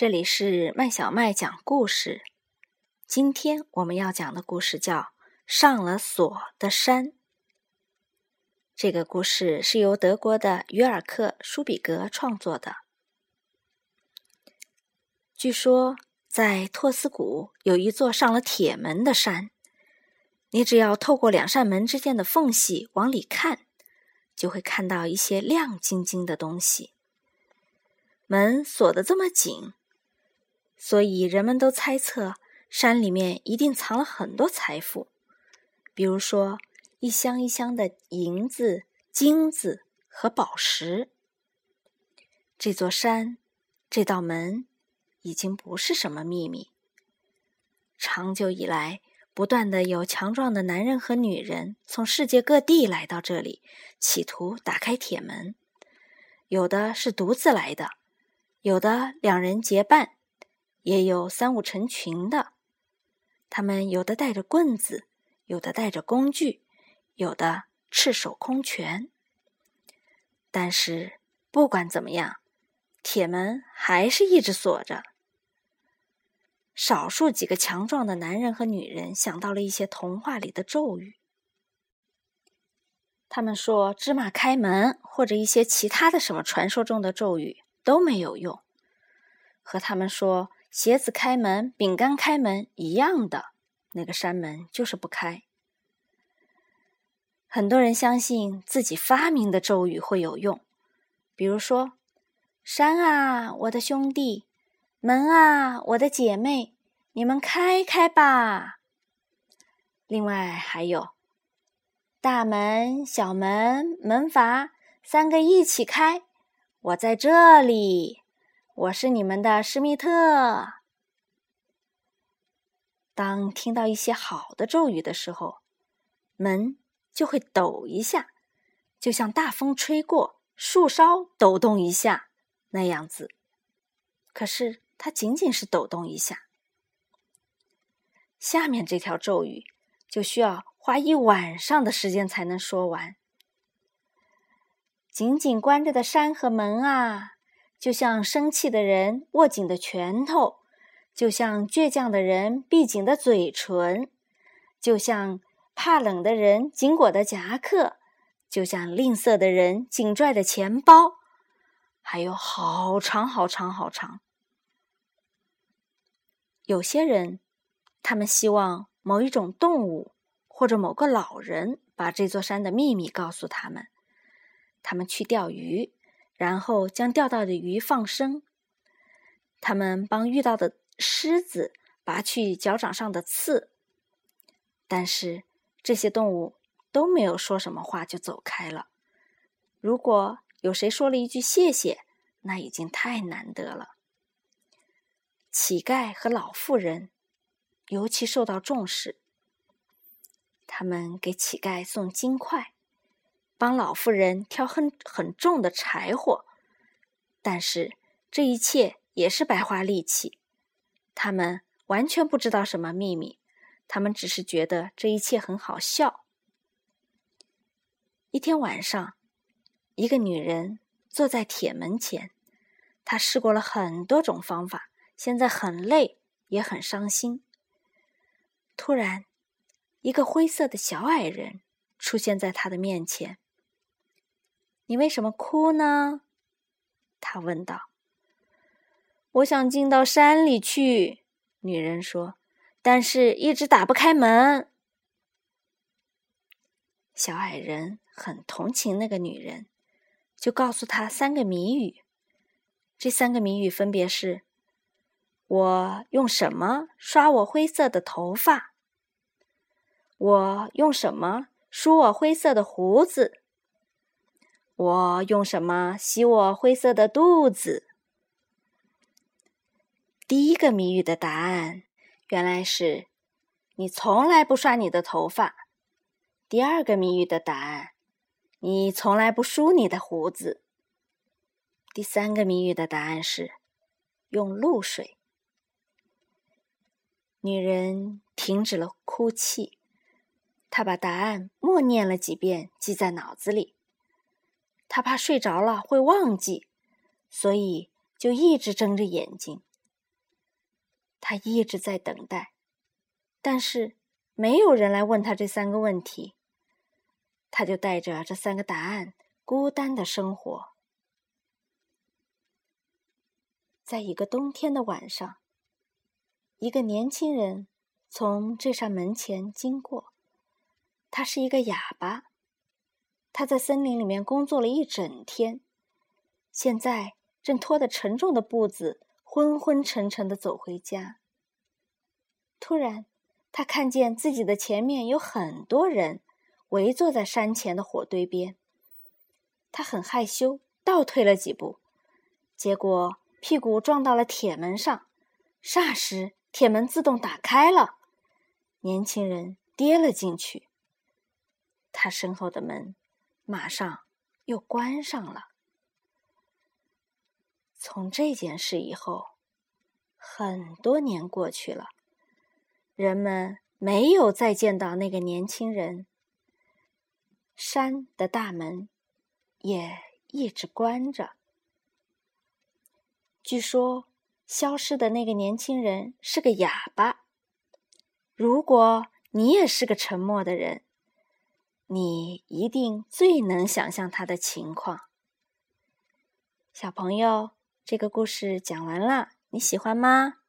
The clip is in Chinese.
这里是麦小麦讲故事。今天我们要讲的故事叫《上了锁的山》。这个故事是由德国的于尔克·舒比格创作的。据说，在托斯谷有一座上了铁门的山，你只要透过两扇门之间的缝隙往里看，就会看到一些亮晶晶的东西。门锁得这么紧。所以人们都猜测，山里面一定藏了很多财富，比如说一箱一箱的银子、金子和宝石。这座山，这道门，已经不是什么秘密。长久以来，不断的有强壮的男人和女人从世界各地来到这里，企图打开铁门。有的是独自来的，有的两人结伴。也有三五成群的，他们有的带着棍子，有的带着工具，有的赤手空拳。但是不管怎么样，铁门还是一直锁着。少数几个强壮的男人和女人想到了一些童话里的咒语，他们说芝麻开门或者一些其他的什么传说中的咒语都没有用，和他们说。鞋子开门，饼干开门一样的，那个山门就是不开。很多人相信自己发明的咒语会有用，比如说：“山啊，我的兄弟；门啊，我的姐妹，你们开开吧。”另外还有：“大门、小门、门阀，三个一起开，我在这里。”我是你们的施密特。当听到一些好的咒语的时候，门就会抖一下，就像大风吹过，树梢抖动一下那样子。可是它仅仅是抖动一下。下面这条咒语就需要花一晚上的时间才能说完。紧紧关着的山和门啊！就像生气的人握紧的拳头，就像倔强的人闭紧的嘴唇，就像怕冷的人紧裹的夹克，就像吝啬的人紧拽的钱包，还有好长好长好长。有些人，他们希望某一种动物或者某个老人把这座山的秘密告诉他们，他们去钓鱼。然后将钓到的鱼放生。他们帮遇到的狮子拔去脚掌上的刺，但是这些动物都没有说什么话就走开了。如果有谁说了一句谢谢，那已经太难得了。乞丐和老妇人尤其受到重视，他们给乞丐送金块。帮老妇人挑很很重的柴火，但是这一切也是白花力气。他们完全不知道什么秘密，他们只是觉得这一切很好笑。一天晚上，一个女人坐在铁门前，她试过了很多种方法，现在很累，也很伤心。突然，一个灰色的小矮人出现在她的面前。你为什么哭呢？他问道。我想进到山里去，女人说，但是一直打不开门。小矮人很同情那个女人，就告诉她三个谜语。这三个谜语分别是：我用什么刷我灰色的头发？我用什么梳我灰色的胡子？我用什么洗我灰色的肚子？第一个谜语的答案原来是你从来不刷你的头发。第二个谜语的答案，你从来不梳你的胡子。第三个谜语的答案是用露水。女人停止了哭泣，她把答案默念了几遍，记在脑子里。他怕睡着了会忘记，所以就一直睁着眼睛，他一直在等待，但是没有人来问他这三个问题，他就带着这三个答案孤单的生活。在一个冬天的晚上，一个年轻人从这扇门前经过，他是一个哑巴。他在森林里面工作了一整天，现在正拖着沉重的步子，昏昏沉沉的走回家。突然，他看见自己的前面有很多人围坐在山前的火堆边。他很害羞，倒退了几步，结果屁股撞到了铁门上，霎时铁门自动打开了，年轻人跌了进去。他身后的门。马上又关上了。从这件事以后，很多年过去了，人们没有再见到那个年轻人。山的大门也一直关着。据说，消失的那个年轻人是个哑巴。如果你也是个沉默的人，你一定最能想象他的情况，小朋友。这个故事讲完了，你喜欢吗？